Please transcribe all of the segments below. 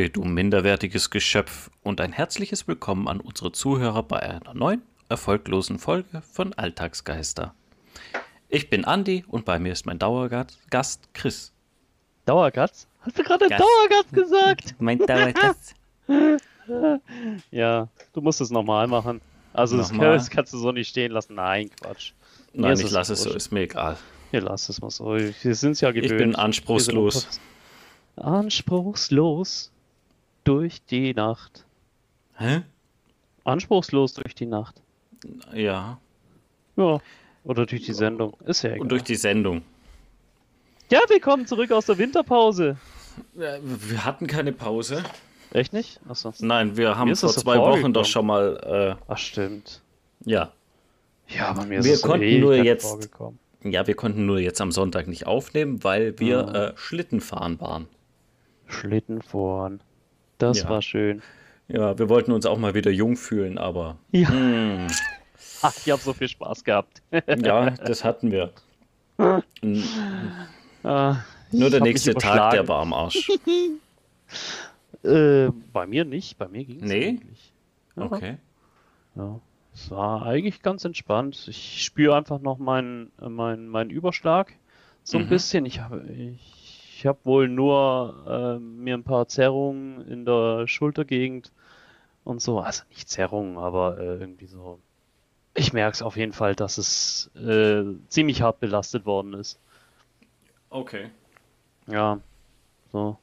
Ahoi, du minderwertiges Geschöpf und ein herzliches Willkommen an unsere Zuhörer bei einer neuen, erfolglosen Folge von Alltagsgeister. Ich bin Andi und bei mir ist mein Dauergast Chris. Dauergast? Hast du gerade Gast. Dauergast gesagt? Mein Dauergast. Ja, du musst es nochmal machen. Also das, Nochmal? das kannst du so nicht stehen lassen. Nein, Quatsch. Nein, ich lasse es so, ist mir egal. Wir lassen es mal so. Wir sind es ja Ich gewöhnt. bin Wir anspruchslos. Anspruchslos durch die Nacht. Hä? Anspruchslos durch die Nacht. Ja. Ja. Oder durch die Sendung. Ist ja egal. Und durch die Sendung. ja, willkommen zurück aus der Winterpause. Äh, Wir hatten keine Pause. Echt nicht? Achso. Nein, wir haben ist vor zwei Wochen doch schon mal, Ach, stimmt. äh, ja. Ja, aber mir ist Wir es so konnten nur jetzt- vorgekommen. Ja, wir konnten nur jetzt am Sonntag nicht aufnehmen, weil wir Ah. äh, Schlitten fahren waren. Schlitten fahren. Das Ja. war schön. Ja, wir wollten uns auch mal wieder jung fühlen, aber Ja. hm, Ach, ich habe so viel Spaß gehabt. ja, das hatten wir. Ah, Nur der nächste Tag, der war am Arsch. Äh, bei mir nicht, bei mir ging es Nee? eigentlich. Ja, Okay. Ja, es war eigentlich ganz entspannt. Ich spüre einfach noch meinen meinen meinen Überschlag so ein Mhm. bisschen. Ich habe ich, ich habe wohl nur ähm, mir ein paar Zerrungen in der Schultergegend und so. Also nicht Zerrungen, aber äh, irgendwie so. Ich merke es auf jeden Fall, dass es äh, ziemlich hart belastet worden ist. Okay. Ja, so.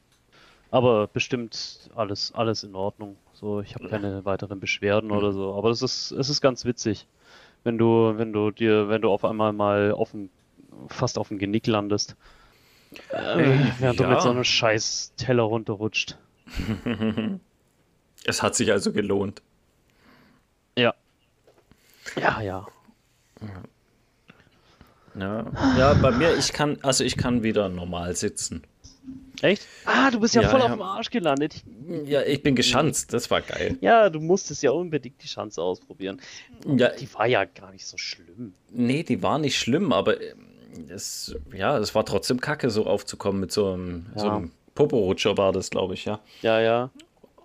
Aber bestimmt alles, alles in Ordnung. So, ich habe keine weiteren Beschwerden oder so. Aber es ist, es ist ganz witzig, wenn du, wenn du dir, wenn du auf einmal mal auf dem, fast auf dem Genick landest. Äh, während du ja. mit so einem scheiß Teller runterrutscht. Es hat sich also gelohnt. Ja. Ja, ja. Ja, ja bei mir, ich kann, also ich kann wieder normal sitzen. Echt? Ah, du bist ja, Ja, voll ja. auf dem Arsch gelandet. Ja, ich bin geschanzt, das war geil. ja, du musstest ja unbedingt die Chance ausprobieren. Ja, Die war ja gar nicht so schlimm. nee, die war nicht schlimm, aber ähm, es, ja, es war trotzdem kacke, so aufzukommen mit so einem, so Ja. einem Poporutscher war das, glaube ich, ja. Ja, ja.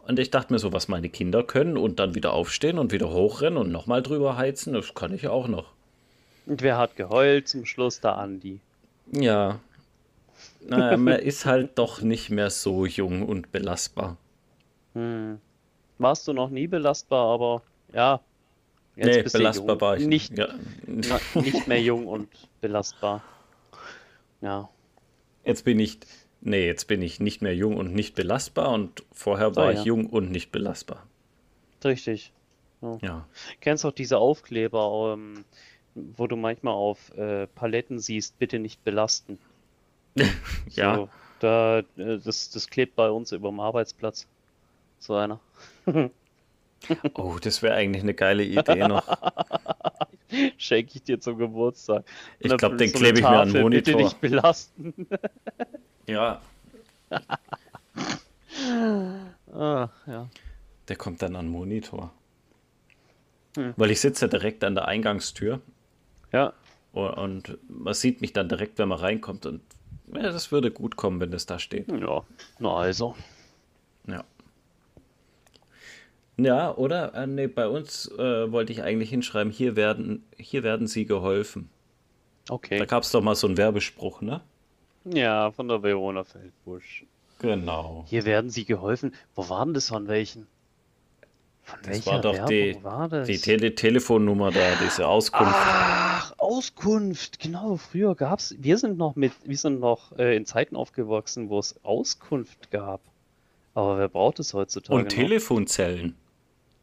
Und ich dachte mir so, was meine Kinder können und dann wieder aufstehen und wieder hochrennen und nochmal drüber heizen, das kann ich auch noch. Und wer hat geheult zum Schluss? Der Andi. Ja. Naja, man ist halt doch nicht mehr so jung und belastbar. Hm. Warst du noch nie belastbar, aber ja. Jetzt nee, belastbar war ich nicht. Ja. Na, nicht mehr jung und belastbar. Ja. Jetzt bin ich, nee, jetzt bin ich nicht mehr jung und nicht belastbar und vorher war Ah, ich ja. jung und nicht belastbar. Richtig. Ja. Kennst auch diese Aufkleber, ähm, wo du manchmal auf äh, Paletten siehst, bitte nicht belasten. Ja. So, da, äh, das, das klebt bei uns über dem Arbeitsplatz. So einer. Oh, das wäre eigentlich eine geile Idee noch. Schenke ich dir zum Geburtstag. Ich Und glaub, dann den so klebe ich mir an den Tafel, Bitte Monitor. nicht belasten. Ja, Ah, ja. der kommt dann an den Monitor. Hm. Weil ich sitze ja direkt an der Eingangstür Ja, und, und man sieht mich dann direkt, wenn man reinkommt und ja, das würde gut kommen, wenn das da steht. ja. Na also. Ja. Ja, oder? Äh, nee, bei uns äh, wollte ich eigentlich hinschreiben, hier werden, hier werden sie geholfen. Da Okay. gab es doch mal so einen Werbespruch, ne? Ja, von der Verona Feldbusch. Genau. Hier werden sie geholfen. Wo waren das von welchen? Von Das welcher war doch Werbung die, war das? die Tele Telefonnummer da, diese Auskunft. Ach, Auskunft. Genau, früher gab's. Wir sind noch mit, wir sind noch äh, in Zeiten aufgewachsen, wo es Auskunft gab. Aber wer braucht es heutzutage Und noch? Telefonzellen.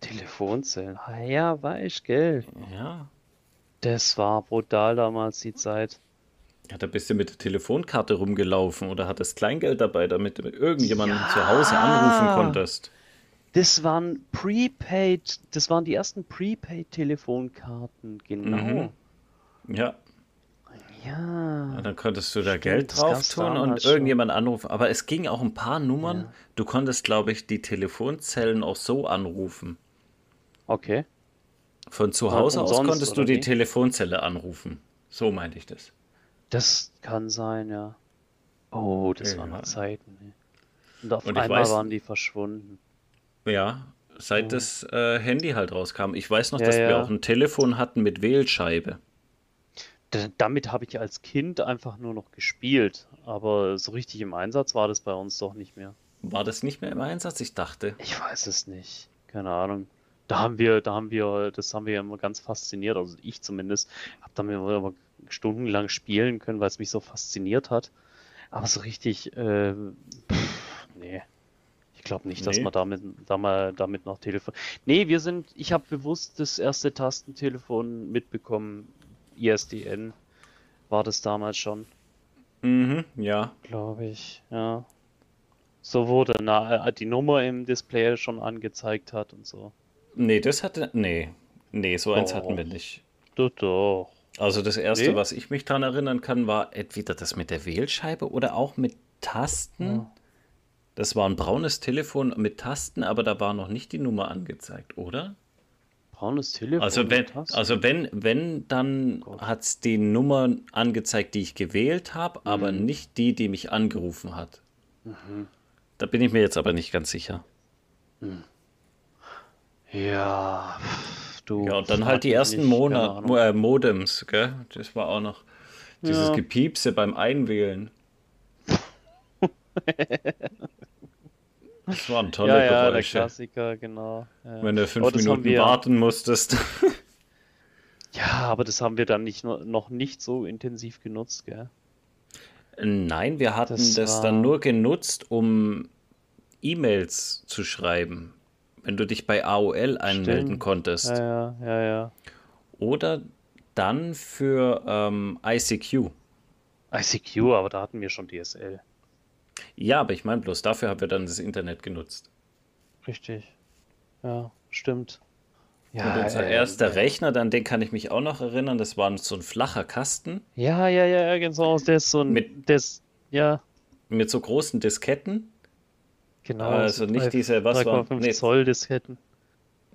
Telefonzellen. Ah, ja, weiß, gell. Ja. Das war brutal damals die Zeit. Ja, da bist du mit der Telefonkarte rumgelaufen oder hattest Kleingeld dabei, damit du irgendjemanden Ja. zu Hause anrufen konntest. Das waren Prepaid, das waren die ersten Prepaid-Telefonkarten, genau. Mhm. Ja. Ja. Ja, dann konntest du da Stimmt, Geld drauf tun und irgendjemand anrufen. Aber es ging auch ein paar Nummern. Ja. Du konntest, glaube ich, die Telefonzellen auch so anrufen. Okay. Von zu Hause aus konntest du die wie? Telefonzelle anrufen. So meinte ich das. Das kann sein, ja. Oh, das waren Ja. noch Zeiten. ey. Und auf Und einmal weiß- waren die verschwunden. Ja, seit Mhm. das äh, Handy halt rauskam. Ich weiß noch, Ja, dass wir ja. auch ein Telefon hatten mit Wählscheibe. D damit habe ich als Kind einfach nur noch gespielt. Aber so richtig im Einsatz war das bei uns doch nicht mehr. War das nicht mehr im Einsatz? Ich dachte. Ich weiß es nicht. Keine Ahnung. Da haben wir, da haben wir, das haben wir immer ganz fasziniert, also ich zumindest, habe damit immer stundenlang spielen können, weil es mich so fasziniert hat. Aber so richtig, äh, pff, nee. Ich glaube nicht, dass Nee. man damit, da mal, damit noch Telefon. Nee, wir sind, ich habe bewusst das erste Tastentelefon mitbekommen. ISDN war das damals schon, Mhm, ja. glaube ich, ja. So wurde na, die Nummer im Display schon angezeigt hat und so. Nee, das hatte. Nee. Nee, so eins hatten wir nicht. Doch, doch. Also das erste, Nee? was ich mich dran erinnern kann, war entweder das mit der Wählscheibe oder auch mit Tasten. Ja. Das war ein braunes Telefon mit Tasten, aber da war noch nicht die Nummer angezeigt, oder? Braunes Telefon. Also wenn, mit Tasten? also wenn, wenn, dann Gott. hat es die Nummer angezeigt, die ich gewählt habe, aber Mhm. nicht die, die mich angerufen hat. Da bin ich mir jetzt aber nicht ganz sicher. Ja, du. Ja, und dann halt die ersten Monat, äh, Modems, gell? Das war auch noch dieses Ja. Gepiepse beim Einwählen. Das waren tolle Ja, ja, der Geräusche. Klassiker, genau. Ja. Wenn du fünf haben Minuten wir- warten musstest. Ja, aber das haben wir dann nicht, noch nicht so intensiv genutzt, gell? Nein, wir hatten das, Das dann war- nur genutzt, um E-Mails zu schreiben. Wenn du dich bei AOL einmelden Stimmt. konntest. Ja, ja, ja, ja. Oder dann für ähm, ICQ. ICQ, aber da hatten wir schon DSL. Ja, aber ich meine bloß, dafür haben wir dann das Internet genutzt. Richtig. Ja, stimmt. Und unser äh, erster Rechner, an den kann ich mich auch noch erinnern, das war so ein flacher Kasten Ja, ja, ja, ja, genau. Der ist so ein. Mit- der ist, ja, mit so großen Disketten. Genau. Also so nicht drei- diese, was war- 3,5 nee. Zoll Disketten.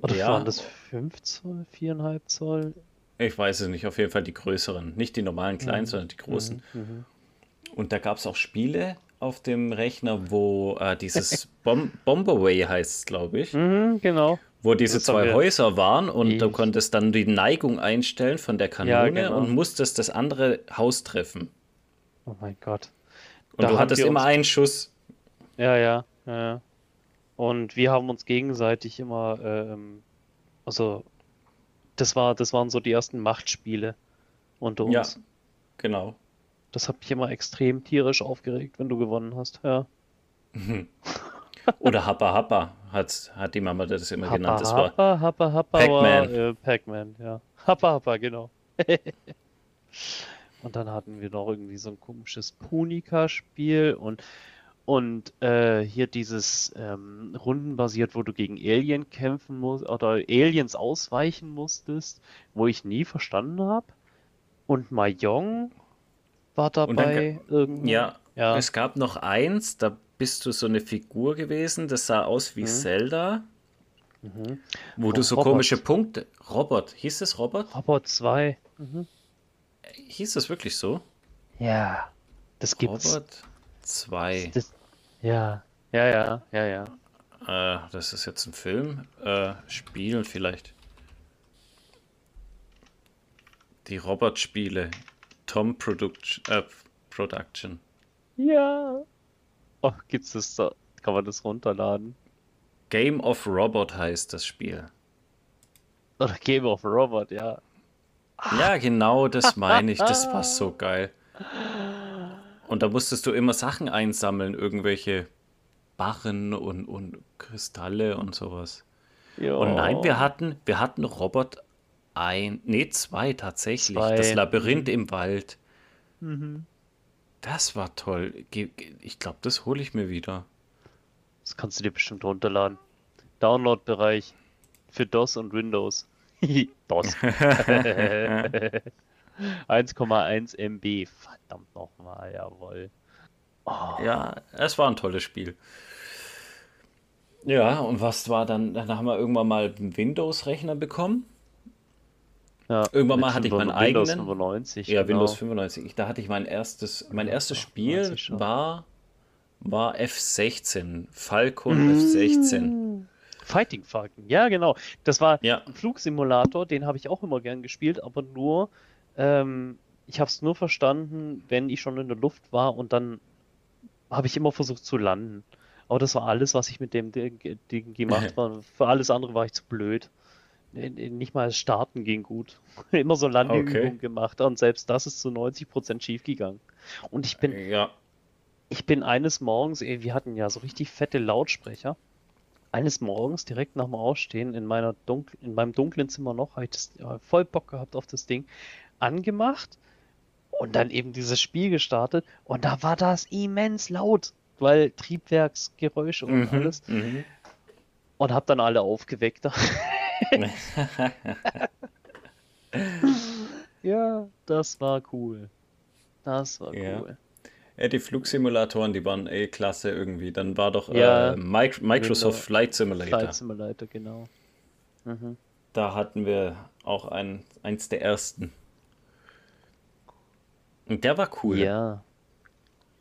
Oder Ja. waren das 5 Zoll, 4,5 Zoll? Ich weiß es nicht, auf jeden Fall die größeren. Nicht die normalen kleinen, sondern die großen. Mhm. Und da gab es auch Spiele auf dem Rechner, wo äh, dieses Bom Bomberway heißt, glaube ich, Mhm, genau. wo diese Das zwei Häuser waren und du Ich- konntest dann die Neigung einstellen von der Kanone genau. und musstest das andere Haus treffen. Oh mein Gott. Und Da du hattest immer einen Schuss. Ja, ja, ja. ja. Und wir haben uns gegenseitig immer, ähm, also das war, das waren so die ersten Machtspiele unter Ja. uns. Genau. Das hat mich immer extrem tierisch aufgeregt, wenn du gewonnen hast. Ja. Oder Happa Happa hat, hat die Mama das immer Happa, genannt. Das war Happa, Happa, Happa Pac-Man. äh, Pac-Man, ja. Happa, Happa, genau. Und dann hatten wir noch irgendwie so ein komisches Punika-Spiel und, und äh, hier dieses ähm, rundenbasiert, wo du gegen Alien kämpfen musst oder Aliens ausweichen musstest, wo ich nie verstanden habe. Und Mahjong war dann dabei irgendwie. Ja, Ja. es gab noch eins, da bist du so eine Figur gewesen, das sah aus wie Mhm. Zelda, Mhm. wo du Oh, so Robot. komische Punkte. Robot, hieß es Robot? Robot 2. Mhm. Hieß es wirklich so? Ja. Das gibt's. Robot 2. Das, ja, ja, ja, ja, ja. Äh, das ist jetzt ein Film. Äh, Spiel vielleicht. Die Robot-Spiele. Tom Production. Äh, Production. Ja. Oh, gibt's das da? Kann man das runterladen? Game of Robot heißt das Spiel. Oder Game of Robot, ja. Ja, genau, das meine ich. Das war so geil. Und da musstest du immer Sachen einsammeln, irgendwelche Barren und, und Kristalle und sowas. Ja. Und nein, wir hatten, wir hatten Robot ein, nee, zwei tatsächlich. Zwei. Das Labyrinth im Wald. Mhm. Das war toll. Ich glaube, das hole ich mir wieder. Das kannst du dir bestimmt runterladen. Download-Bereich für DOS und Windows. DOS. 1,1 MB. Verdammt nochmal, jawohl. Oh, Ja, es war ein tolles Spiel. Ja, und was war dann? Dann haben wir irgendwann mal einen Windows-Rechner bekommen. ja, Irgendwann mal hatte ich meinen Windows eigenen. 95, Ja, genau. Windows 95. Ich, da hatte ich mein erstes, mein erstes Spiel 98 schon. war, war F16. Falcon mm. F16. Fighting Falcon, ja genau. Das war ja. ein Flugsimulator, den habe ich auch immer gern gespielt, aber nur, ähm, ich habe es nur verstanden, wenn ich schon in der Luft war und dann habe ich immer versucht zu landen. Aber das war alles, was ich mit dem Ding gemacht habe. Für alles andere war ich zu blöd. Nicht mal das Starten ging gut. Immer so Landeübungen okay. gemacht und selbst das ist zu 90% schief gegangen. Und ich bin, ja. ich bin eines Morgens, wir hatten ja so richtig fette Lautsprecher eines Morgens direkt nach dem Aufstehen in, meiner Dunkel, in meinem dunklen Zimmer noch, habe ich das, ja, voll Bock gehabt auf das Ding, angemacht und dann eben dieses Spiel gestartet und da war das immens laut, weil Triebwerksgeräusche und mhm, alles. Mhm. Und habe dann alle aufgeweckt. ja, das war cool. Das war ja. cool. Ja, die Flugsimulatoren, die waren eh klasse irgendwie. Dann war doch ja, äh, Microsoft Flight Simulator. Flight Simulator, genau. Mhm. Da hatten wir auch ein, eins der ersten. Und der war cool. Ja.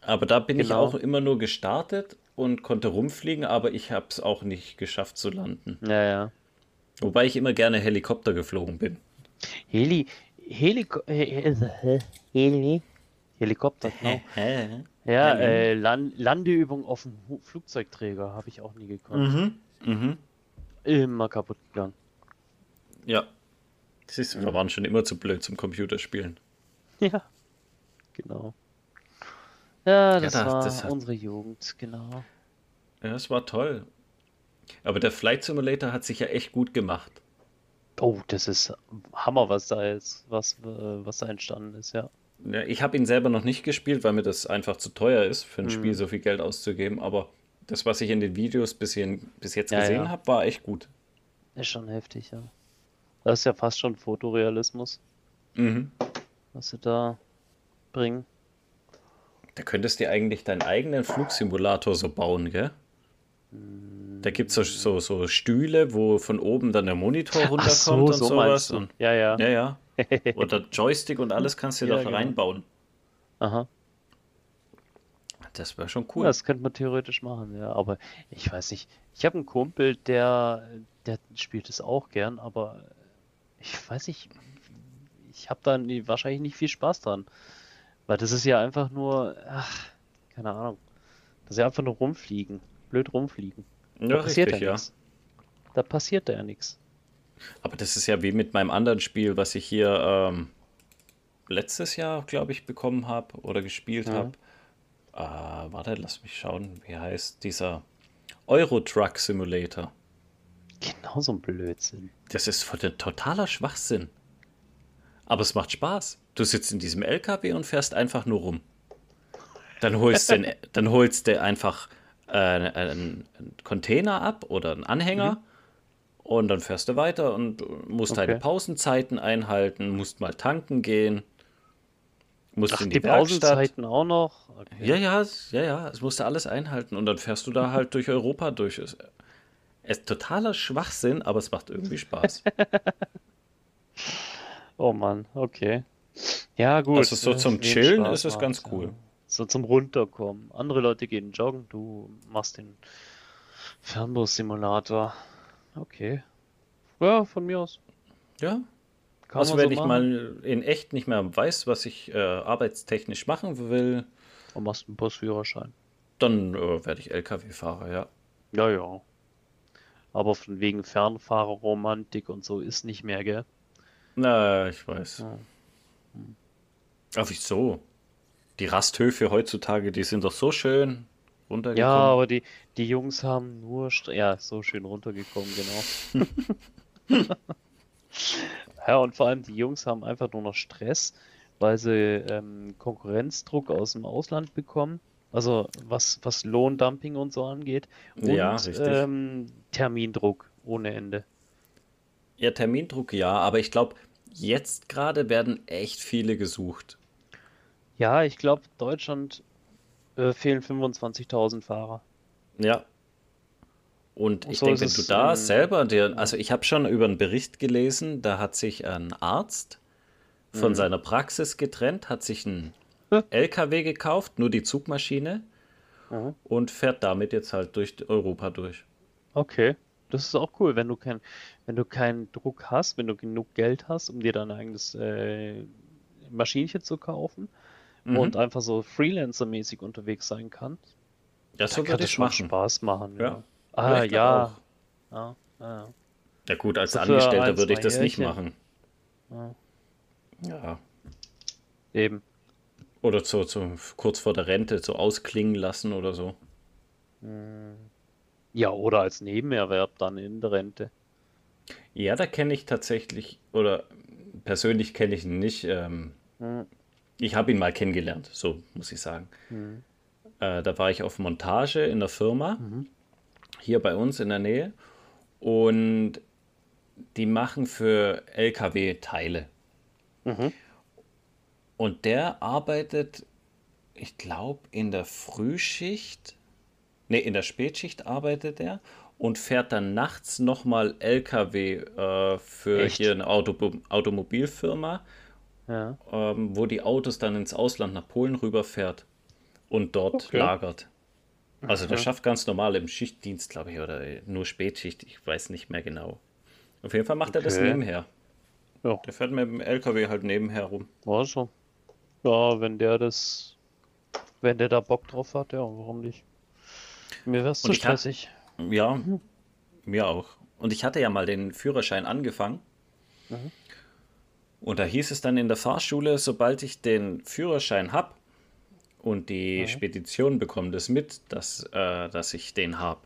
Aber da bin genau. ich auch immer nur gestartet und konnte rumfliegen, aber ich habe es auch nicht geschafft zu landen. Ja, ja. Wobei ich immer gerne Helikopter geflogen bin. Heli, Heliko, Heli, Helikopter, genau. ja, äh, Land Landeübung auf dem Flugzeugträger habe ich auch nie gekonnt. Mhm. Mhm. Immer kaputt gegangen. Ja. Siehst du, wir waren schon immer zu blöd zum Computerspielen. Ja, genau. Ja, das, ja, das war das hat... unsere Jugend, genau. Ja, das war toll. Aber der Flight Simulator hat sich ja echt gut gemacht. Oh, das ist Hammer, was da ist, was, äh, was da entstanden ist, ja. Ja, ich habe ihn selber noch nicht gespielt, weil mir das einfach zu teuer ist, für ein mhm. Spiel so viel Geld auszugeben. Aber das, was ich in den Videos bis, hier, bis jetzt ja, gesehen ja. habe, war echt gut. Ist schon heftig, ja. Das ist ja fast schon Fotorealismus. Mhm. Was sie da bringen. Da könntest du eigentlich deinen eigenen Flugsimulator so bauen, gell? Da gibt es so, so, so, Stühle, wo von oben dann der Monitor runterkommt so, und so sowas. Und, ja, ja. Ja, ja. Oder Joystick und alles kannst du ja, doch genau. reinbauen. Aha. Das wäre schon cool. Ja, das könnte man theoretisch machen, ja. Aber ich weiß nicht. Ich habe einen Kumpel, der, der spielt es auch gern, aber ich weiß nicht. Ich habe da nie, wahrscheinlich nicht viel Spaß dran. Weil das ist ja einfach nur, ach, keine Ahnung. Das ist ja einfach nur rumfliegen. Blöd rumfliegen. Da ja, passiert richtig, ja nichts. Da passiert ja nichts. Aber das ist ja wie mit meinem anderen Spiel, was ich hier ähm, letztes Jahr, glaube ich, bekommen habe oder gespielt mhm. habe. Äh, warte, lass mich schauen, wie heißt dieser Euro Truck Simulator. Genau so ein Blödsinn. Das ist voll totaler Schwachsinn. Aber es macht Spaß. Du sitzt in diesem LKW und fährst einfach nur rum. Dann holst du, dann holst du einfach äh, einen Container ab oder einen Anhänger. Mhm und dann fährst du weiter und musst okay. deine Pausenzeiten einhalten, musst mal tanken gehen. Musst Ach, in die, die Pausenzeiten auch noch? Okay. Ja, ja, ja, ja. Es musst du alles einhalten und dann fährst du da halt durch Europa durch. Es ist totaler Schwachsinn, aber es macht irgendwie Spaß. oh Mann, okay. Ja, gut. Also so zum Chillen Spaß ist es ganz cool. Ja. So zum Runterkommen. Andere Leute gehen joggen, du machst den Fernbus-Simulator. Okay. Ja, von mir aus. Ja. Kann also wenn so ich mal in echt nicht mehr weiß, was ich äh, arbeitstechnisch machen will. Und machst einen Busführerschein. Dann äh, werde ich LKW-Fahrer, ja. Ja, ja. Aber von wegen Fernfahrerromantik und so ist nicht mehr, gell? Na, ich weiß. Ja. Ach, wieso? Die Rasthöfe heutzutage, die sind doch so schön runtergekommen. Ja, aber die, die Jungs haben nur. Ja, so schön runtergekommen, genau. ja, und vor allem die Jungs haben einfach nur noch Stress, weil sie ähm, Konkurrenzdruck aus dem Ausland bekommen. Also was, was Lohndumping und so angeht. Und ja, ähm, Termindruck ohne Ende. Ja, Termindruck ja, aber ich glaube, jetzt gerade werden echt viele gesucht. Ja, ich glaube, Deutschland äh, fehlen 25.000 Fahrer. Ja. Und, ich so denke, wenn du da ähm, selber dir, also ich habe schon über einen Bericht gelesen, da hat sich ein Arzt von mhm. seiner Praxis getrennt, hat sich einen LKW gekauft, nur die Zugmaschine, Mhm. und fährt damit jetzt halt durch Europa durch. Okay. Das ist auch cool, wenn du kein, wenn du keinen Druck hast, wenn du genug Geld hast, um dir dein eigenes äh, Maschinchen zu kaufen Mhm. und einfach so Freelancer-mäßig unterwegs sein kannst. Das Da so kann das schon machen. Spaß machen, Ja. ja. Ah, Ja, ja. Ja, ja, gut, als So für Angestellter würde ich das nicht machen. ja. Eben. Oder so, so kurz vor der Rente so ausklingen lassen oder so. Ja, oder als Nebenerwerb dann in der Rente. Ja, da kenne ich tatsächlich, oder persönlich kenne ich ihn nicht. Ähm, Mhm. ich habe ihn mal kennengelernt, so muss ich sagen. Mhm. Äh, da war ich auf Montage in der Firma, hier bei uns in der Nähe. Und die machen für LKW Teile. Mhm. Und der arbeitet, ich glaube, in der Frühschicht, nee, in der Spätschicht arbeitet er und fährt dann nachts nochmal LKW äh, für Echt? hier eine Auto Automobilfirma, Ja. ähm, wo die Autos dann ins Ausland nach Polen rüberfährt und dort Okay. lagert. Also der schafft ganz normal im Schichtdienst, glaube ich, oder nur Spätschicht, ich weiß nicht mehr genau. Auf jeden Fall macht er das Okay. nebenher. Ja, Der fährt mit dem LKW halt nebenher rum. war so. Ja, wenn der das, wenn der da Bock drauf hat, ja, warum nicht? Mir wär's zu stressig. Ja, mir auch. Und ich hatte ja mal den Führerschein angefangen. Mhm. Und da hieß es dann in der Fahrschule, sobald ich den Führerschein habe und die Mhm. Spedition bekommt es mit, dass, äh, dass ich den habe.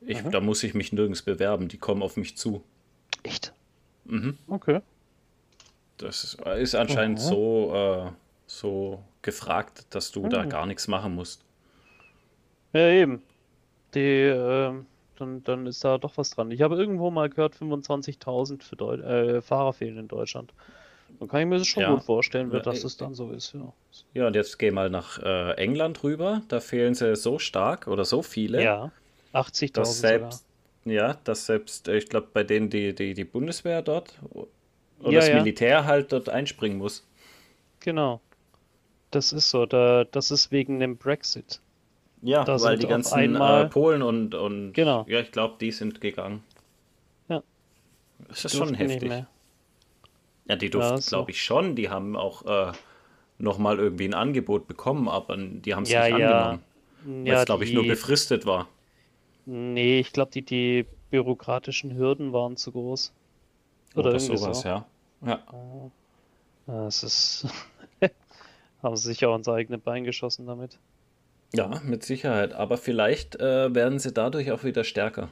Ich, Mhm. Da muss ich mich nirgends bewerben, die kommen auf mich zu. Echt? Mhm. Okay. Das ist, ist anscheinend Mhm. so, äh, so gefragt, dass du da Mhm. gar nichts machen musst. Ja, eben. Die, ähm, dann, dann ist da doch was dran. Ich habe irgendwo mal gehört, 25.000 für Deu äh, Fahrer fehlen in Deutschland. Dann kann ich mir das schon Ja. gut vorstellen, dass äh, es dann so ist, ja. Ja, und jetzt geh mal nach äh, England rüber. Da fehlen sie so stark oder so viele. Ja, 80.000 dass sogar. selbst, ja, dass selbst, äh, ich glaube, bei denen die, die, die Bundeswehr dort oder Ja, das. Militär halt dort einspringen muss. Genau. Das ist so. Da, das ist wegen dem Brexit. Ja, Da weil die ganzen einmal- äh, Polen und, und Genau. ja, ich glaube, die sind gegangen. Ja. Das ist schon heftig. Ja, die durften, ist so. glaube ich, schon. Die haben auch äh, nochmal irgendwie ein Angebot bekommen, aber die haben es Ja, nicht ja. angenommen. Weil Ja, es, glaube ich, nur befristet war. Nee, ich glaube, die, die bürokratischen Hürden waren zu groß. Oder, irgendwie sowas, so. ja. Ja. Ja, es ist. Haben sie sich auch ins eigene Bein geschossen damit. Ja, mit Sicherheit. Aber vielleicht äh, werden sie dadurch auch wieder stärker.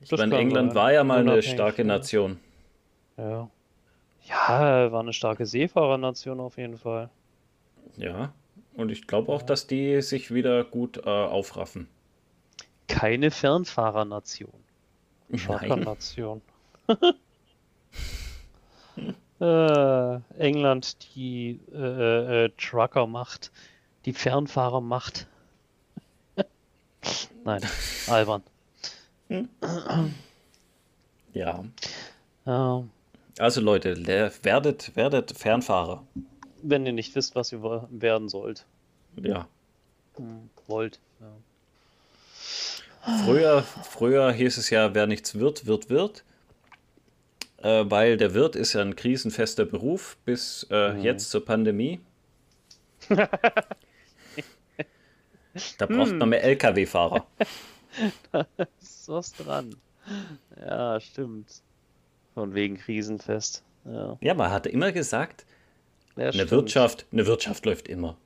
Ich Das meine, England sein. war ja mal eine starke ja. Nation. Ja. Ja, war eine starke Seefahrernation auf jeden Fall. Ja. Und ich glaube auch, dass die sich wieder gut äh, aufraffen. Keine Fernfahrernation. Nein. Truckernation. äh, England, die äh, äh, Trucker-Macht. Die Fernfahrer-Macht. Nein, albern. Ja. Ja, Also Leute, le- werdet, werdet Fernfahrer. wenn ihr nicht wisst, was ihr werden sollt. Ja. Hm, wollt. Ja. Früher, früher hieß es ja, wer nichts wird, wird Wirt. Äh, weil der Wirt ist ja ein krisenfester Beruf bis äh, Mhm. jetzt zur Pandemie. Da braucht Hm. man mehr Lkw-Fahrer. Ist was dran. Ja, stimmt. Von wegen Krisenfest. Ja, Ja, man hatte immer gesagt, ja eine stimmt. Wirtschaft, eine Wirtschaft läuft immer.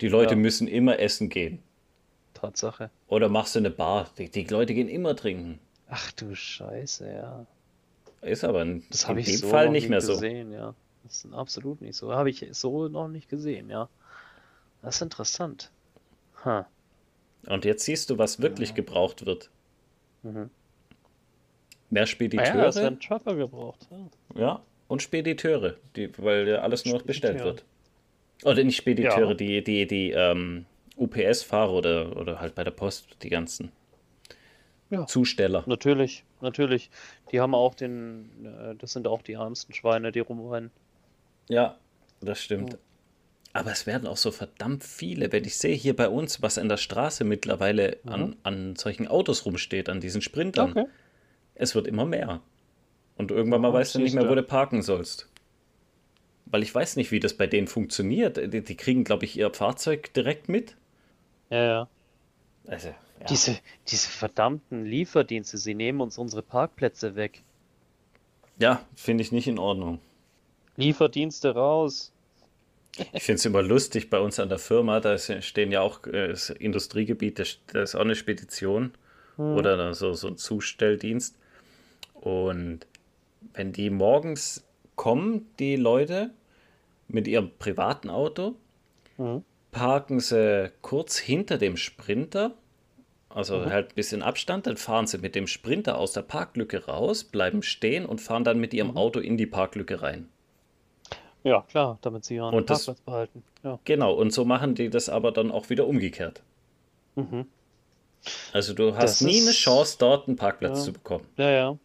Die Leute Ja. müssen immer essen gehen. Tatsache. Oder machst du eine Bar. Die, die Leute gehen immer trinken. Ach du Scheiße, ja. Ist aber in, Das in ich dem so Fall noch nicht mehr so. gesehen, ja. Das ist absolut nicht so. Habe ich so noch nicht gesehen, ja. Das ist interessant. Ha. Und jetzt siehst du, was wirklich gebraucht wird. Mhm. Mehr Ah ja, es Spediteure. werden Trucker gebraucht. Ja. Ja, und Spediteure, die, weil ja alles nur noch bestellt Spediteure. wird. Oder nicht Spediteure, Ja. die, die, die ähm, UPS-Fahrer oder, oder halt bei der Post, die ganzen Ja. Zusteller. Natürlich, natürlich. Die haben auch den, äh, das sind auch die ärmsten Schweine, die rumrennen. Ja, das stimmt. Aber es werden auch so verdammt viele. Wenn ich sehe hier bei uns, was an der Straße mittlerweile Mhm. an, an solchen Autos rumsteht, an diesen Sprintern, Okay. es wird immer mehr. Und irgendwann mal Ja, weißt du nicht mehr, wo du. du parken sollst. Weil ich weiß nicht, wie das bei denen funktioniert. Die, die kriegen, glaube ich, ihr Fahrzeug direkt mit. Ja, ja. Also, ja. Diese, diese verdammten Lieferdienste, sie nehmen uns unsere Parkplätze weg. ja finde ich nicht in Ordnung. Lieferdienste raus. Ich finde es immer lustig bei uns an der Firma, da stehen ja auch äh, das Industriegebiet, da ist- auch eine Spedition oder da so, so ein Zustelldienst. Und wenn die morgens kommen, die Leute mit ihrem privaten Auto, Mhm. parken sie kurz hinter dem Sprinter, also halt ein bisschen Abstand, dann fahren sie mit dem Sprinter aus der Parklücke raus, bleiben stehen und fahren dann mit ihrem Auto in die Parklücke rein. Ja, klar, damit sie ihren Und das- Parkplatz behalten. Ja. Genau, und so machen die das aber dann auch wieder umgekehrt. Mhm. Also du hast Das nie eine ist- Chance, dort einen Parkplatz Ja. zu bekommen. ja, ja.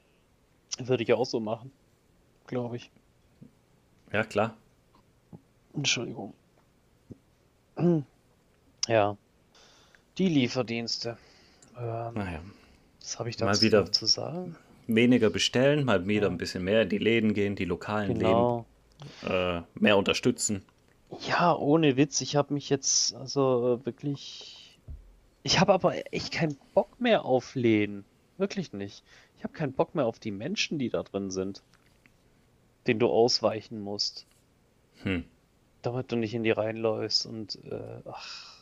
Würde ich auch so machen. Glaube ich. Ja, klar. Entschuldigung. Ja. Die Lieferdienste. Ähm, Naja, was habe ich Mal dazu wieder- noch zu sagen? weniger bestellen, mal wieder ein bisschen mehr in die Läden gehen, die lokalen Genau. Läden äh, mehr unterstützen. Ja, ohne Witz, ich habe mich jetzt also äh, wirklich. Ich habe aber echt keinen Bock mehr auf Läden. Wirklich nicht. Ich habe keinen Bock mehr auf die Menschen, die da drin sind, denen du ausweichen musst, Hm. damit du nicht in die reinläufst. Und äh, ach,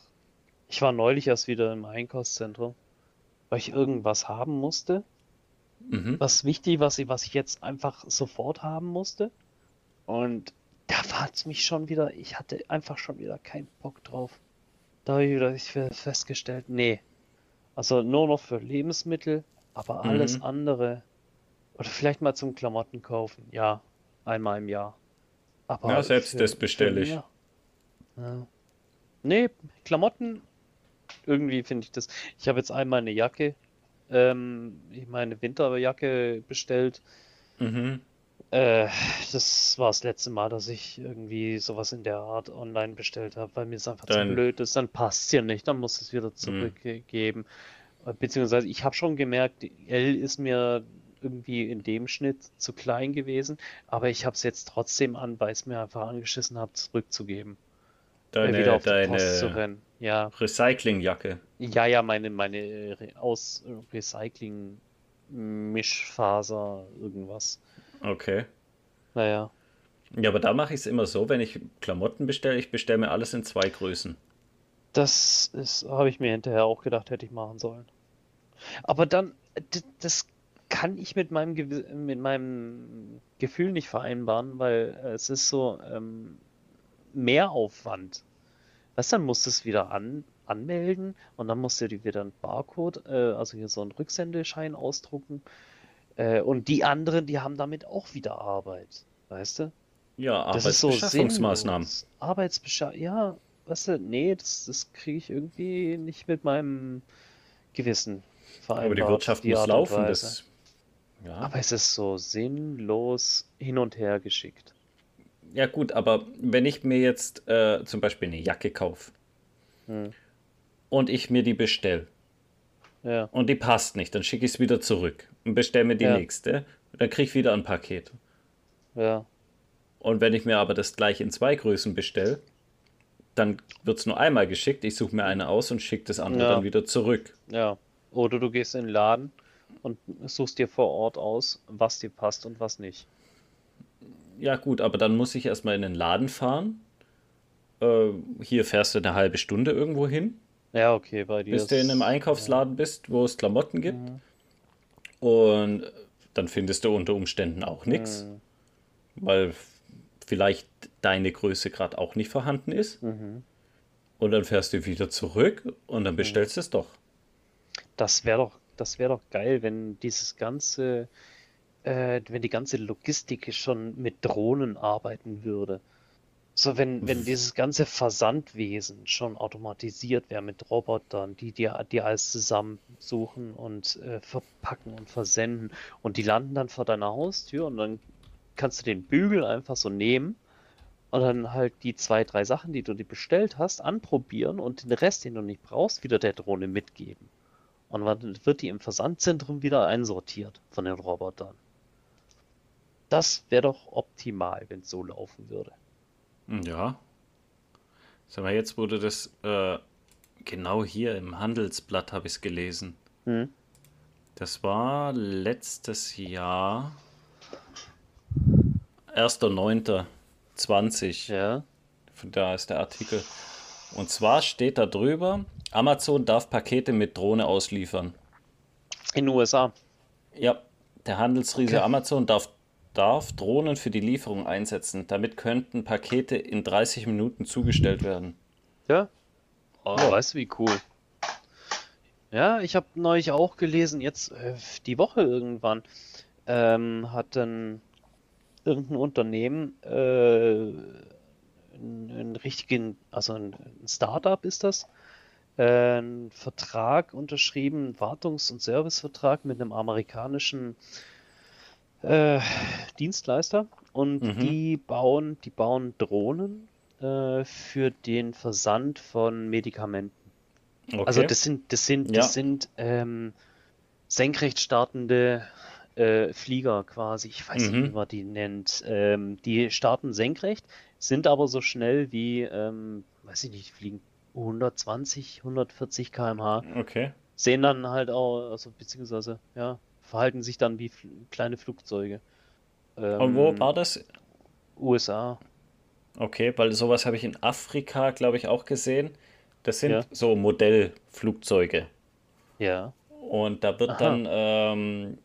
ich war neulich erst wieder im Einkaufszentrum, weil ich irgendwas haben musste. Mhm. was wichtig, was ich, was ich jetzt einfach sofort haben musste. Und da war es mich schon wieder, ich hatte einfach schon wieder keinen Bock drauf. Da habe ich wieder fe- festgestellt, nee. Also nur noch für Lebensmittel, aber alles Mhm. andere. Oder vielleicht mal zum Klamotten kaufen, ja, einmal im Jahr. Aber Ja, selbst für- das bestelle ich. Ja. Nee, Klamotten, irgendwie finde ich das. Ich habe jetzt einmal eine Jacke, ähm, ich meine Winterjacke bestellt. Mhm. Äh, das war das letzte Mal, dass ich irgendwie sowas in der Art online bestellt habe, weil mir es einfach Dein- zu blöd ist. Dann passt es ja nicht, dann muss es wieder zurückgeben. Äh, Beziehungsweise ich habe schon gemerkt, L ist mir irgendwie in dem Schnitt zu klein gewesen, aber ich habe es jetzt trotzdem an, weil es mir einfach angeschissen hat, zurückzugeben. Äh, wieder Deine, auf die Post zu deine rennen. Ja, Recyclingjacke. ja, ja, meine, meine aus Recycling Mischfaser irgendwas. Okay. Naja. Ja, aber da mache ich es immer so, wenn ich Klamotten bestelle, ich bestelle mir alles in zwei Größen. Das habe ich mir hinterher auch gedacht, hätte ich machen sollen. Aber dann, das kann ich mit meinem, Gewi- mit meinem Gefühl nicht vereinbaren, weil es ist so ähm, Mehraufwand. Weißt du, dann musst du es wieder an, anmelden und dann musst du dir wieder einen Barcode, äh, also hier so einen Rücksendeschein ausdrucken. Äh, und die anderen, die haben damit auch wieder Arbeit. Weißt du? Ja, so Arbeitsbeschaffungsmaßnahmen. sinnlos. Arbeitsbescha ja, weißt du, nee, das, das kriege ich irgendwie nicht mit meinem Gewissen Aber die vereinbart, Wirtschaft die muss laufen. Das, ja. Aber es ist so sinnlos hin und her geschickt. ja, gut, aber wenn ich mir jetzt äh, zum Beispiel eine Jacke kaufe Hm. und ich mir die bestelle Ja, und die passt nicht, dann schicke ich es wieder zurück und bestelle mir die Ja. nächste. Dann kriege ich wieder ein Paket. ja, Und wenn ich mir aber das gleich in zwei Größen bestelle, dann wird es nur einmal geschickt. Ich suche mir eine aus und schicke das andere Ja. dann wieder zurück. ja. Oder du gehst in den Laden und suchst dir vor Ort aus, was dir passt und was nicht. Ja, gut, aber dann muss ich erstmal in den Laden fahren. Äh, hier fährst du eine halbe Stunde irgendwo hin, Ja, okay, bei dir bis du in einem Einkaufsladen bist, wo es Klamotten gibt. Mhm. Und dann findest du unter Umständen auch nichts, Mhm. weil vielleicht deine Größe gerade auch nicht vorhanden ist. Mhm. Und dann fährst du wieder zurück und dann bestellst du es doch. Das wäre doch, das wäre doch geil, wenn dieses ganze, äh, wenn die ganze Logistik schon mit Drohnen arbeiten würde. So, wenn, wenn dieses ganze Versandwesen schon automatisiert wäre mit Robotern, die dir, die alles zusammensuchen und äh, verpacken und versenden und die landen dann vor deiner Haustür und dann kannst du den Bügel einfach so nehmen und dann halt die zwei, drei Sachen, die du dir bestellt hast, anprobieren und den Rest, den du nicht brauchst, wieder der Drohne mitgeben. Und dann wird die im Versandzentrum wieder einsortiert von den Robotern. Das wäre doch optimal, wenn es so laufen würde. Ja. Sag mal, jetzt wurde das äh, genau hier im Handelsblatt habe ich es gelesen. Hm? Das war letztes Jahr 1.9.20. Ja. Da ist der Artikel. Und zwar steht da drüber, Amazon darf Pakete mit Drohne ausliefern. In den USA. Ja, der Handelsriese Okay. Amazon darf, darf Drohnen für die Lieferung einsetzen. Damit könnten Pakete in 30 Minuten zugestellt werden. Ja. Oh, weißt du, wie cool. Ja, ich habe neulich auch gelesen, jetzt äh, die Woche irgendwann, ähm, hat dann irgendein Unternehmen äh, einen, einen richtigen, also ein, ein Startup ist das, äh, einen Vertrag unterschrieben, einen Wartungs- und Servicevertrag mit einem amerikanischen äh, Dienstleister und Mhm. die bauen, die bauen Drohnen äh, für den Versand von Medikamenten. Okay. Also das sind, das sind, Ja. das sind ähm, senkrecht startende äh, Flieger quasi. Ich weiß nicht, Mhm. wie man die nennt. Ähm, die starten senkrecht, sind aber so schnell wie, ähm, weiß ich nicht, fliegen 120, 140 km/h. okay. Sehen dann halt auch, also beziehungsweise, ja, verhalten sich dann wie kleine Flugzeuge. Und wo Ähm, war das? USA. Okay, weil sowas habe ich in Afrika, glaube ich, auch gesehen. Das sind Ja. so Modellflugzeuge. Ja. Und da wird Aha. dann ähm,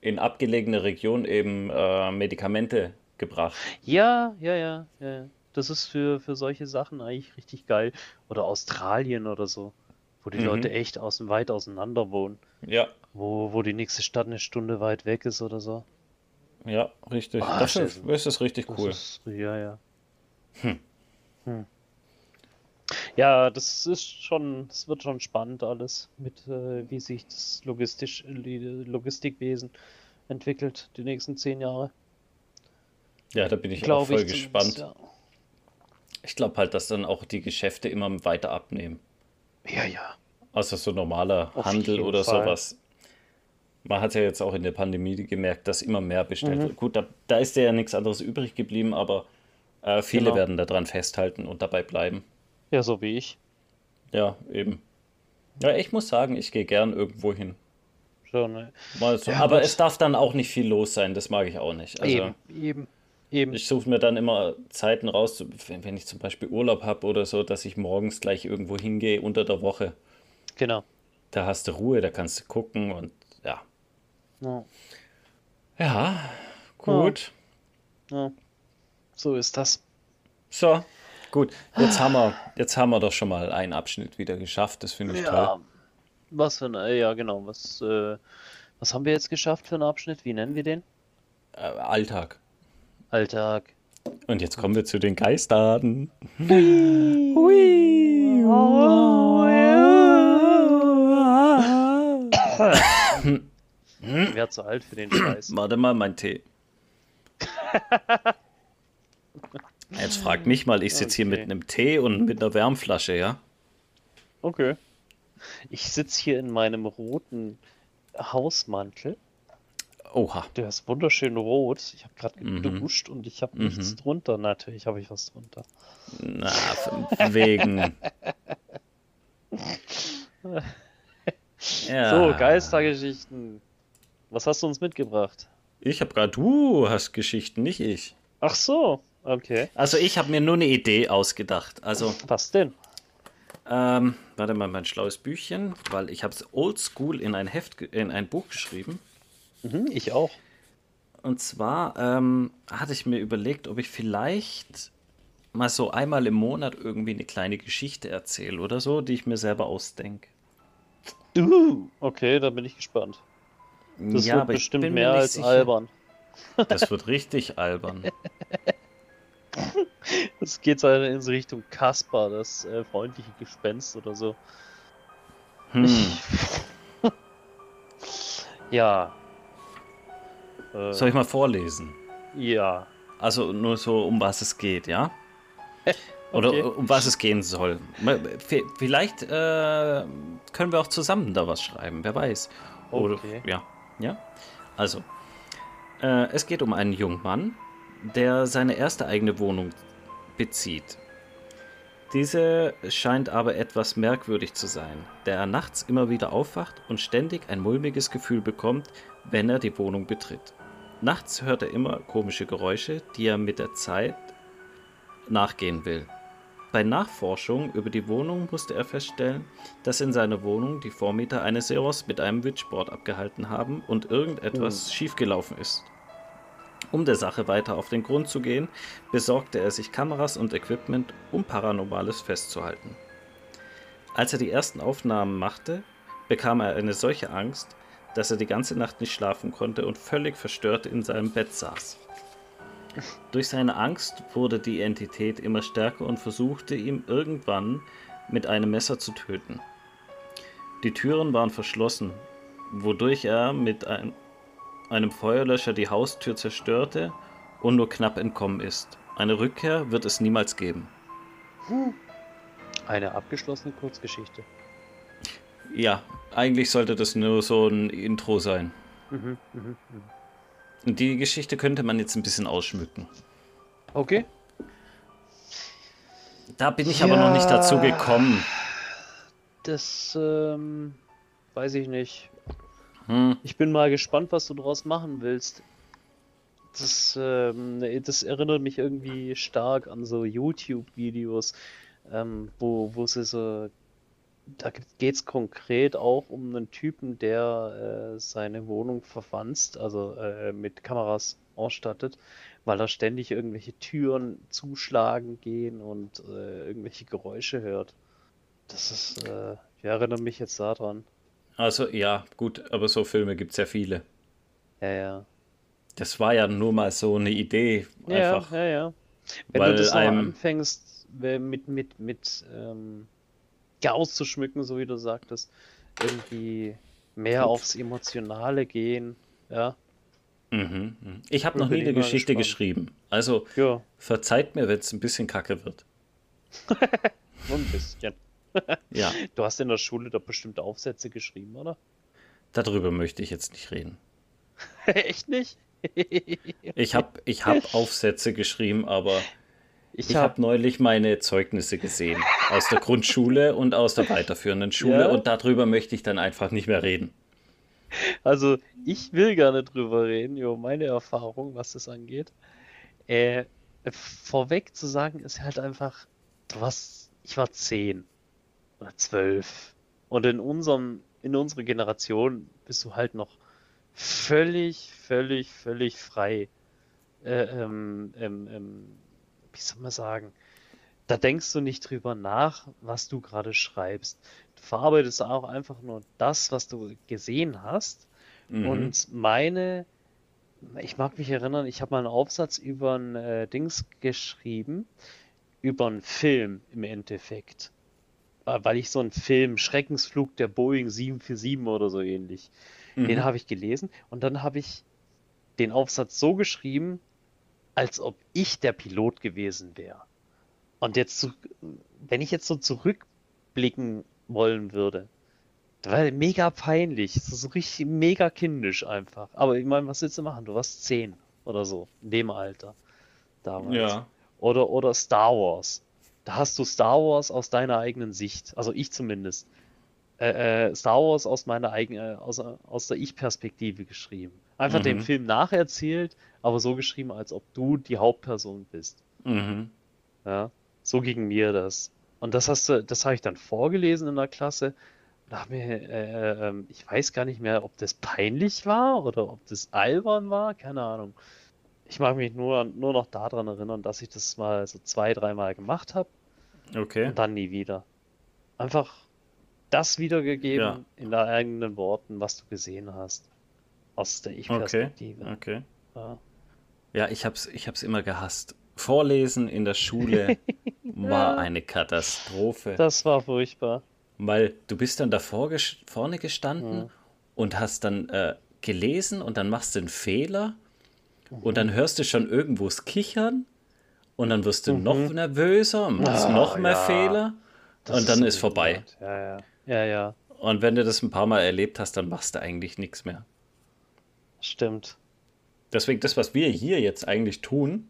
in abgelegene Regionen eben äh, Medikamente gebracht. Ja, ja, ja, ja. Das ist für, für solche Sachen eigentlich richtig geil. Oder Australien oder so, wo die Mhm. Leute echt außen weit auseinander wohnen. Ja, Wo, wo die nächste Stadt eine Stunde weit weg ist oder so. ja, richtig. Ah, Dafür Steffen. ist es richtig Das cool. ist, ja, ja. Hm. Hm. Ja, das ist schon, das wird schon spannend alles, mit äh, wie sich das Logistisch, Logistikwesen entwickelt die nächsten zehn Jahre. Ja, da bin ich auch Glaube voll ich gespannt. Ich glaube halt, dass dann auch die Geschäfte immer weiter abnehmen. Ja, ja. ja. Also so normaler Auf Handel oder Fall. sowas. Man hat ja jetzt auch in der Pandemie gemerkt, dass immer mehr bestellt Mhm. wird. Gut, da, da ist ja nichts anderes übrig geblieben, aber äh, viele Genau. werden daran festhalten und dabei bleiben. Ja, so wie ich. Ja, eben. Ja, ich muss sagen, ich gehe gern irgendwo hin. Schon, ne? So. Ja, aber es darf dann auch nicht viel los sein, das mag ich auch nicht. Also Eben, eben, eben. ich suche mir dann immer Zeiten raus, wenn, wenn ich zum Beispiel Urlaub habe oder so, dass ich morgens gleich irgendwo hingehe unter der Woche. Genau. Da hast du Ruhe, da kannst du gucken und ja. Ja, Ja, gut. ja. So ist das. So, gut. Jetzt haben wir, jetzt haben wir doch schon mal einen Abschnitt wieder geschafft. Das finde ich Ja. toll. Was für ein, äh, ja, genau. Was, äh, was haben wir jetzt geschafft für einen Abschnitt? Wie nennen wir den? Äh, Alltag. Alltag. Und jetzt kommen wir zu den Geistern. Ich wäre zu alt für den Scheiß. Warte mal, mein Tee. Jetzt frag mich mal, ich sitze hier mit Okay. einem Tee und mit einer Wärmflasche, ja? Okay. Ich sitze hier in meinem roten Hausmantel. Oha. Der ist wunderschön rot. Ich habe gerade Mhm. geduscht und ich habe nichts drunter. Natürlich habe ich was drunter. Na, wegen. Ja. So, Geistergeschichten. Was hast du uns mitgebracht? Ich habe gerade, du hast Geschichten, nicht ich. Ach so, okay. Also ich habe mir nur eine Idee ausgedacht. Also, Was denn? ähm, warte mal, mein schlaues Büchchen, weil ich habe es oldschool in ein Heft, in ein Buch geschrieben. Mhm, ich auch. Und zwar ähm, hatte ich mir überlegt, ob ich vielleicht mal so einmal im Monat irgendwie eine kleine Geschichte erzähle oder so, die ich mir selber ausdenke. Uh, okay, da bin ich gespannt. Das ja, wird bestimmt mehr als sicher. albern. Das wird richtig albern. Es geht so in Richtung Kaspar, das äh, freundliche Gespenst oder so. Hm. Ja. Äh, Soll ich mal vorlesen? ja. Also nur so, um was es geht, ja? Oder Okay. um was es gehen soll. V- Vielleicht äh, können wir auch zusammen da was schreiben, wer weiß. Oder, Okay. ja, ja. Also, äh, es geht um einen jungen Mann, der seine erste eigene Wohnung bezieht. Diese scheint aber etwas merkwürdig zu sein, da er nachts immer wieder aufwacht und ständig ein mulmiges Gefühl bekommt, wenn er die Wohnung betritt. Nachts hört er immer komische Geräusche, die er mit der Zeit nachgehen will. Bei Nachforschung über die Wohnung musste er feststellen, dass in seiner Wohnung die Vormieter eine Seance mit einem Witchboard abgehalten haben und irgendetwas schiefgelaufen ist. Um der Sache weiter auf den Grund zu gehen, besorgte er sich Kameras und Equipment, um Paranormales festzuhalten. Als er die ersten Aufnahmen machte, bekam er eine solche Angst, dass er die ganze Nacht nicht schlafen konnte und völlig verstört in seinem Bett saß. Durch seine Angst wurde die Entität immer stärker und versuchte ihm irgendwann mit einem Messer zu töten. Die Türen waren verschlossen, wodurch er mit ein, einem Feuerlöscher die Haustür zerstörte und nur knapp entkommen ist. Eine Rückkehr wird es niemals geben. Eine abgeschlossene Kurzgeschichte. Ja, eigentlich sollte das nur so ein Intro sein. Mhm, mhm, mhm. Und die Geschichte könnte man jetzt ein bisschen ausschmücken. Okay. Da bin ich aber noch nicht dazu Ja. gekommen. Das ähm, weiß ich nicht. Hm. Ich bin mal gespannt, was du draus machen willst. Das, ähm, das erinnert mich irgendwie stark an so YouTube-Videos, ähm, wo, wo sie so. Da geht es konkret auch um einen Typen, der äh, seine Wohnung verwanzt, also äh, mit Kameras ausstattet, weil er ständig irgendwelche Türen zuschlagen gehen und äh, irgendwelche Geräusche hört. Das ist, äh, ich erinnere mich jetzt daran. Also ja, gut, aber so Filme gibt es ja viele. Ja, ja. Das war ja nur mal so eine Idee. Ja, Einfach. ja, ja. Wenn weil du das einem- anfängst, mit, mit, mit ähm, ja, auszuschmücken, so wie du sagtest, irgendwie mehr aufs Emotionale gehen, ja. Mhm. mhm. Ich habe noch nie eine Geschichte gespannt. geschrieben. Also Ja, verzeiht mir, wenn es ein bisschen kacke wird. nur ein bisschen. Ja, Du hast in der Schule doch bestimmt Aufsätze geschrieben, oder? darüber möchte ich jetzt nicht reden. Echt nicht? Ich habe ich hab Aufsätze geschrieben, aber Ich, ich hab, habe neulich meine Zeugnisse gesehen. Aus der Grundschule und aus der weiterführenden Schule. Ja? Und darüber möchte ich dann einfach nicht mehr reden. Also, ich will gar nicht drüber reden, über meine Erfahrung, was das angeht. Äh, vorweg zu sagen, ist halt einfach, du warst, ich war zehn oder zwölf. Und in unserem, in unserer Generation bist du halt noch völlig, völlig, völlig frei. Äh, ähm, ähm, ähm, wie soll man sagen? Da denkst du nicht drüber nach, was du gerade schreibst. Du verarbeitest auch einfach nur das, was du gesehen hast. Mhm. Und meine, ich mag mich erinnern, ich habe mal einen Aufsatz über ein äh, Dings geschrieben, über einen Film im Endeffekt. Äh, Weil ich so einen Film, Schreckensflug der Boeing 747 oder so ähnlich, Mhm. den habe ich gelesen und dann habe ich den Aufsatz so geschrieben, als ob ich der Pilot gewesen wäre. Und jetzt, zu, wenn ich jetzt so zurückblicken wollen würde, das war mega peinlich, so, so richtig mega kindisch einfach. Aber ich meine, was willst du machen? Du warst zehn oder so, in dem Alter damals. Ja. Oder, oder Star Wars. Da hast du Star Wars aus deiner eigenen Sicht, also ich zumindest. Äh, äh, Star Wars aus meiner eigenen, äh, aus, aus der Ich-Perspektive geschrieben. Einfach Mhm. Film nacherzählt, aber so geschrieben, als ob du die Hauptperson bist. Mhm. Ja, so ging mir das. Und das hast du, das habe ich dann vorgelesen in der Klasse. Da mir, äh, ähm, ich weiß gar nicht mehr, ob das peinlich war oder ob das albern war, keine Ahnung. Ich mag mich nur, nur noch daran erinnern, dass ich das mal so zwei, dreimal gemacht habe Okay. und dann nie wieder. Einfach das wiedergegeben Ja. in deinen eigenen Worten, was du gesehen hast. Aus der Okay. Ich-Perspektive. Okay. Ja. Ja, ich hab's, ich hab's immer gehasst. Vorlesen in der Schule war eine Katastrophe. Das war furchtbar. Weil du bist dann davor ges vorne gestanden Mhm. und hast dann äh, gelesen und dann machst du einen Fehler Und dann hörst du schon irgendwo's Kichern und dann wirst du Mhm. noch nervöser und machst Ah, noch mehr ja. Fehler Das und dann so ist vorbei. Ja, ja. Ja, ja. Und wenn du das ein paar Mal erlebt hast, dann machst du eigentlich nichts mehr. Stimmt. Deswegen das, was wir hier jetzt eigentlich tun,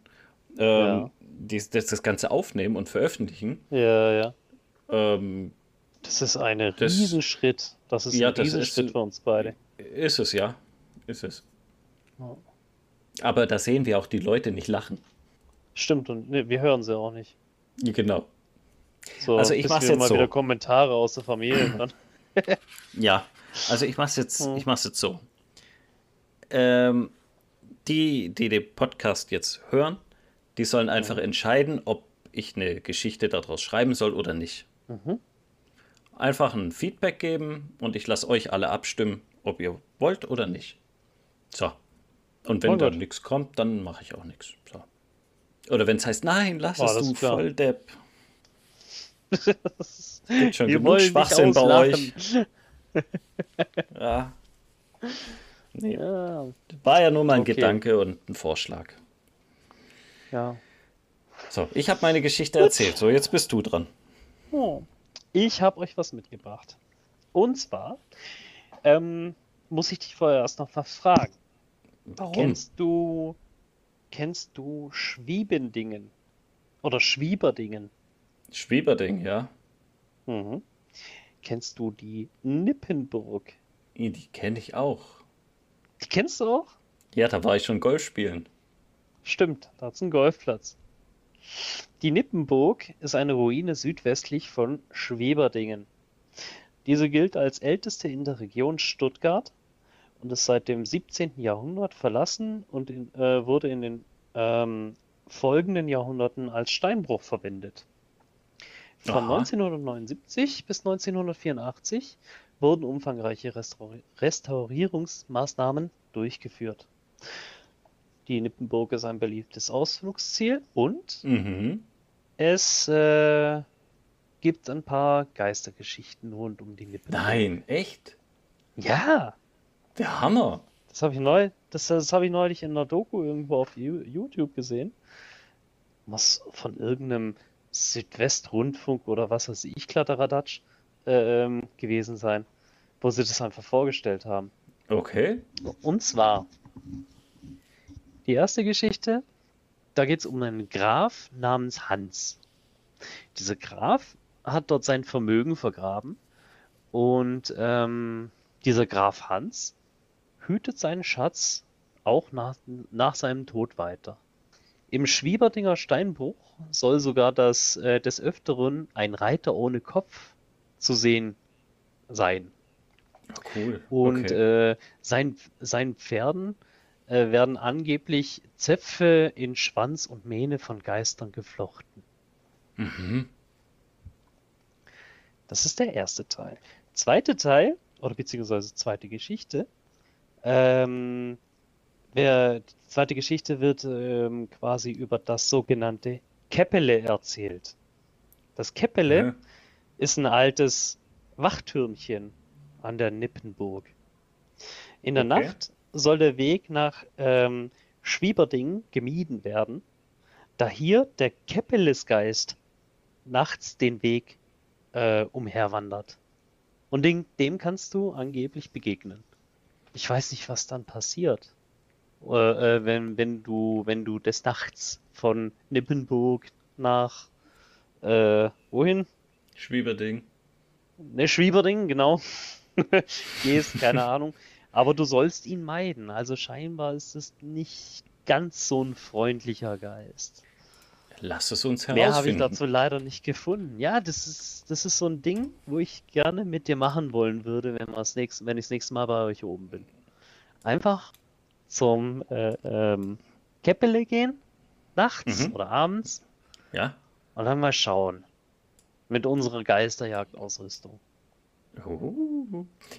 ähm, Ja. dies, das, das Ganze aufnehmen und veröffentlichen, Ja, ja. ähm, Das ist ein Riesenschritt. Das ist Ja, ein das ist- Riesenschritt für uns beide. ist es ja. Ist es. Ja. Aber da sehen wir auch die Leute nicht lachen. Stimmt, und ne, wir hören sie auch nicht. Genau. So, Also ich wir jetzt mal so. wieder Kommentare aus der Familie. Ja, also ich mach's jetzt, Mhm. ich mach's jetzt so. Ähm, die, die den Podcast jetzt hören, die sollen einfach entscheiden, ob ich eine Geschichte daraus schreiben soll oder nicht. Mhm. Einfach ein Feedback geben und ich lasse euch alle abstimmen, ob ihr wollt oder nicht. So. Und wenn Oh dann Gott. nichts kommt, dann mache ich auch nichts. So. Oder wenn es heißt, nein, lass Oh, es, du. Volldepp. Gibt schon Wir genug Schwachsinn bei euch. Ja. Ja, War ja nur mal ein Okay. Gedanke und ein Vorschlag. ja. So, ich habe meine Geschichte erzählt. So, jetzt bist du dran. Oh. Ich habe euch was mitgebracht. Und zwar ähm, muss ich dich vorher erst noch was fragen. Warum? Kennst du, kennst du Schwiebendingen? Oder Schwieberdingen? Schwieberding, ja. Mhm. Kennst du die Nippenburg? Die kenne ich auch. Die kennst du auch? Ja, da war ich schon Golf spielen. Stimmt, da hat's einen Golfplatz. Die Nippenburg ist eine Ruine südwestlich von Schweberdingen. Diese gilt als älteste in der Region Stuttgart und ist seit dem 17. Jahrhundert verlassen und in, äh, wurde in den ähm, folgenden Jahrhunderten als Steinbruch verwendet. Von Aha. 1979 bis 1984 wurden umfangreiche Restauri Restaurierungsmaßnahmen durchgeführt. Die Nippenburg ist ein beliebtes Ausflugsziel und Mhm. es äh, gibt ein paar Geistergeschichten rund um die Nippenburg. Nein, echt? Ja, Der Hammer. das habe ich neu, das, das habe ich neulich in einer Doku irgendwo auf YouTube gesehen. Muss von irgendeinem Südwestrundfunk oder was weiß ich, Kladderadatsch, äh, ähm, gewesen sein, wo sie das einfach vorgestellt haben. Okay. Und zwar die erste Geschichte, da geht es um einen Graf namens Hans. Dieser Graf hat dort sein Vermögen vergraben und ähm, dieser Graf Hans hütet seinen Schatz auch nach, nach seinem Tod weiter. Im Schwieberdinger Steinbruch soll sogar das äh, des Öfteren ein Reiter ohne Kopf zu sehen sein. Cool. Und okay. äh, sein, seinen Pferden äh, werden angeblich Zöpfe in Schwanz und Mähne von Geistern geflochten. mhm. Das ist der erste Teil. Zweite Teil, oder beziehungsweise zweite Geschichte, ähm, wer, die zweite Geschichte wird ähm, quasi über das sogenannte Käppele erzählt. Das Käppele Ja. ist ein altes Wachtürmchen an der Nippenburg. In der Okay. Nacht soll der Weg nach ähm, Schwieberding gemieden werden, da hier der Käppelesgeist nachts den Weg äh, umherwandert. Und dem, dem kannst du angeblich begegnen. Ich weiß nicht, was dann passiert. Äh, äh, wenn, wenn du, wenn du des Nachts von Nippenburg nach äh, wohin? Schwieberding. Ne, Schwieberding, genau. Gehst, keine Ahnung. Aber du sollst ihn meiden. Also scheinbar ist es nicht ganz so ein freundlicher Geist. Lass es uns Mehr habe ich herausfinden. dazu leider nicht gefunden. Ja, das ist, das ist so ein Ding, wo ich gerne mit dir machen wollen würde, wenn, das nächste, wenn ich das nächste Mal bei euch oben bin. Einfach zum äh, ähm, Käppele gehen, nachts Mhm. oder abends, Ja? und dann mal schauen. Mit unserer Geisterjagdausrüstung.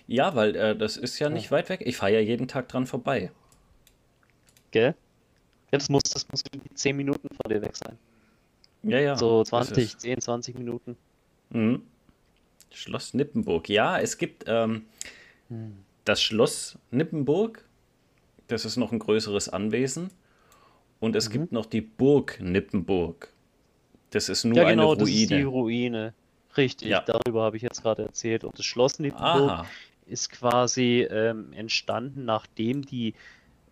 Ja, weil äh, das ist ja nicht weit weg. Ich fahre ja jeden Tag dran vorbei. Gell? Ja, das muss, das muss irgendwie 10 Minuten von dir weg sein. Ja, ja. So das 20, ist- 10, 20 Minuten. Mhm. Schloss Nippenburg. Ja, es gibt ähm, das Schloss Nippenburg. Das ist noch ein größeres Anwesen. und es Mhm. gibt noch die Burg Nippenburg. Das ist nur Ja, genau, eine das ist die Ruine. Richtig, Ja. darüber habe ich jetzt gerade erzählt. Und das Schloss Nippenburg ist quasi ähm, entstanden, nachdem die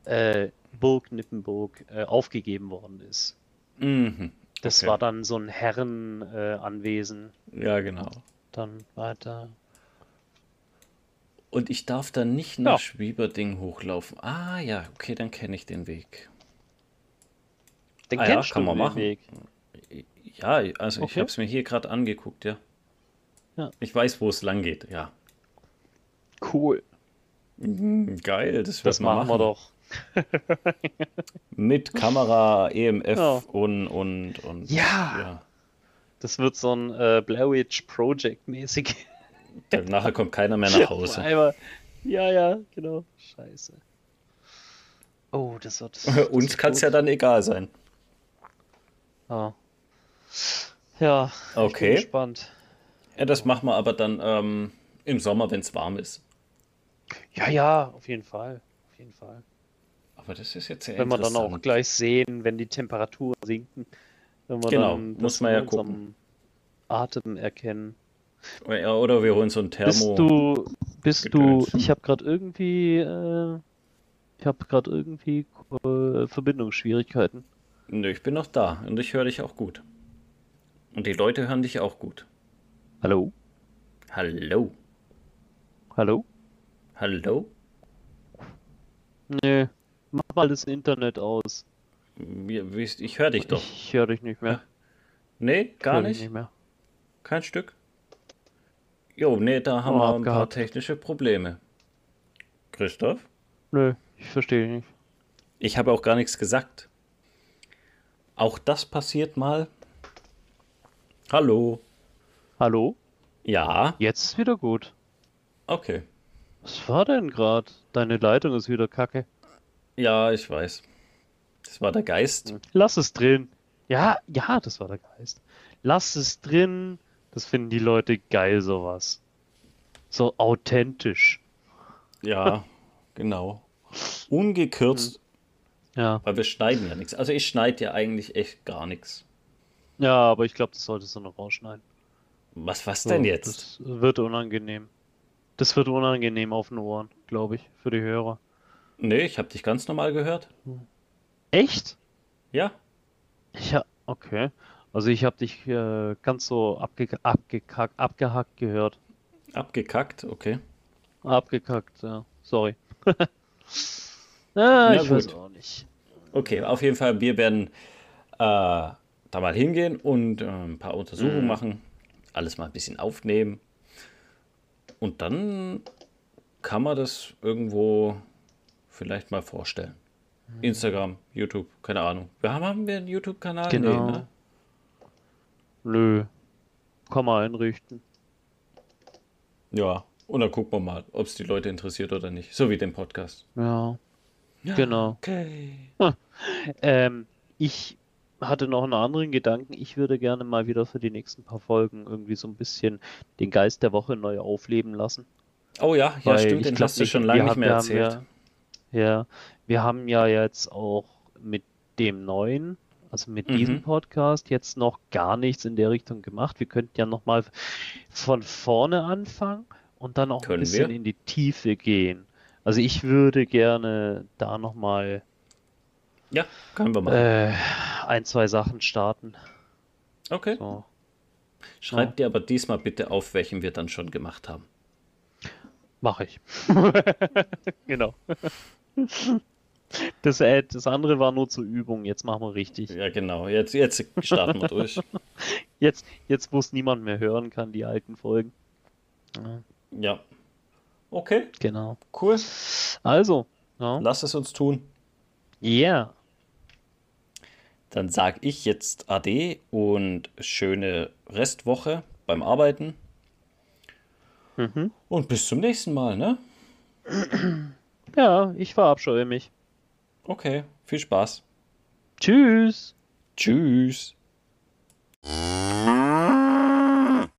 äh, Burg Nippenburg äh, aufgegeben worden ist. Mhm. Das Okay. war dann so ein Herrenanwesen äh, Ja, genau. dann weiter. Und ich darf dann nicht nach Ja. Schwieberding hochlaufen. Ah ja, okay, dann kenne ich den Weg. Den Ah ja, kennst kann du man den machen. Weg. Ja, also ich Okay. habe es mir hier gerade angeguckt, ja. Ja. Ich weiß, wo es lang geht, ja. Cool. Mhm, geil, das, Das machen wir doch. Mit Kamera, EMF Ja. und, und, und. Ja. ja. Das wird so ein äh, Blair Witch Project mäßig. Nachher kommt keiner mehr nach Hause. Einmal. Ja, ja, genau. Scheiße. Oh, das wird. das Uns kann es ja dann egal sein. Ja. Ja, ich bin Okay. gespannt. Ja, das machen wir aber dann ähm, im Sommer, wenn es warm ist. Ja, ja, auf jeden Fall. Auf jeden Fall. Aber das ist jetzt sehr Wenn wir dann auch gleich sehen, wenn die Temperaturen sinken. Wenn wir Genau, dann muss man ja gucken. Atem erkennen. Ja, oder wir holen so ein Bist Thermo. du, bist du, ich habe gerade irgendwie, äh, ich habe gerade irgendwie äh, Verbindungsschwierigkeiten. Nö, ich bin noch da und ich höre dich auch gut. Und die Leute hören dich auch gut. Hallo? Hallo. Hallo? Hallo? Nee, mach mal das Internet aus. Ich höre dich doch. Ich höre dich nicht mehr. Nee, gar nicht. nicht mehr. Kein Stück. Jo, nee, da haben Oh, wir ein paar abgehakt. technische Probleme. Christoph? Nö, ich verstehe dich nicht. Ich habe auch gar nichts gesagt. Auch das passiert mal. Hallo. Hallo? Ja, Jetzt ist wieder gut. okay. Was war denn gerade? Deine Leitung ist wieder kacke. Ja, ich weiß. Das war der Geist. Lass es drin. Ja, ja, das war der Geist. Lass es drin. Das finden die Leute geil, sowas. So authentisch. Ja, genau. Ungekürzt, Ja. weil wir schneiden ja nichts. Also ich schneide ja eigentlich echt gar nichts. Ja, aber ich glaube, das solltest du noch rausschneiden. Was, was denn jetzt? Das wird unangenehm. Das wird unangenehm auf den Ohren, glaube ich, für die Hörer. Nee, ich habe dich ganz normal gehört. Echt? Ja, Ja, okay. Also ich habe dich äh, ganz so abge abgekackt, abgehackt gehört. abgekackt, okay. Abgekackt, ja. Sorry. ah, Na ich weiß gut. auch nicht. Okay, auf jeden Fall, wir werden äh, da mal hingehen und äh, ein paar Untersuchungen Mhm. machen, alles mal ein bisschen aufnehmen. Und dann kann man das irgendwo vielleicht mal vorstellen. Mhm. Instagram, YouTube, keine Ahnung. Wir haben, haben wir einen YouTube-Kanal? Genau. Nee, ne? Nö. Kann man einrichten. Ja, und dann gucken wir mal, ob es die Leute interessiert oder nicht. So wie den Podcast. Ja, genau. Okay. Ähm, ich hatte noch einen anderen Gedanken. Ich würde gerne mal wieder für die nächsten paar Folgen irgendwie so ein bisschen den Geist der Woche neu aufleben lassen. Oh ja, ja, Weil stimmt, ich den glaub hast du schon lange nicht mehr erzählt. Ja, ja, wir haben ja jetzt auch mit dem neuen, also mit Mhm. diesem Podcast jetzt noch gar nichts in der Richtung gemacht. Wir könnten ja noch mal von vorne anfangen und dann auch ein Können bisschen wir? in die Tiefe gehen. Also ich würde gerne da noch mal Ja, können wir machen. äh, ein, zwei Sachen starten. okay. So. Schreib dir aber diesmal bitte auf, welchen wir dann schon gemacht haben. Mache ich. Genau. Das, äh, das andere war nur zur Übung. Jetzt machen wir richtig. Ja, genau. Jetzt, jetzt starten wir durch. Jetzt, jetzt, wo es niemand mehr hören kann, die alten Folgen. Ja, Ja. Okay, genau. cool. Also, ja. Lass es uns tun. Yeah. Dann sag ich jetzt Ade und schöne Restwoche beim Arbeiten. Mhm. Und bis zum nächsten Mal, ne? Ja, ich verabscheue mich. Okay, viel Spaß. Tschüss. Tschüss.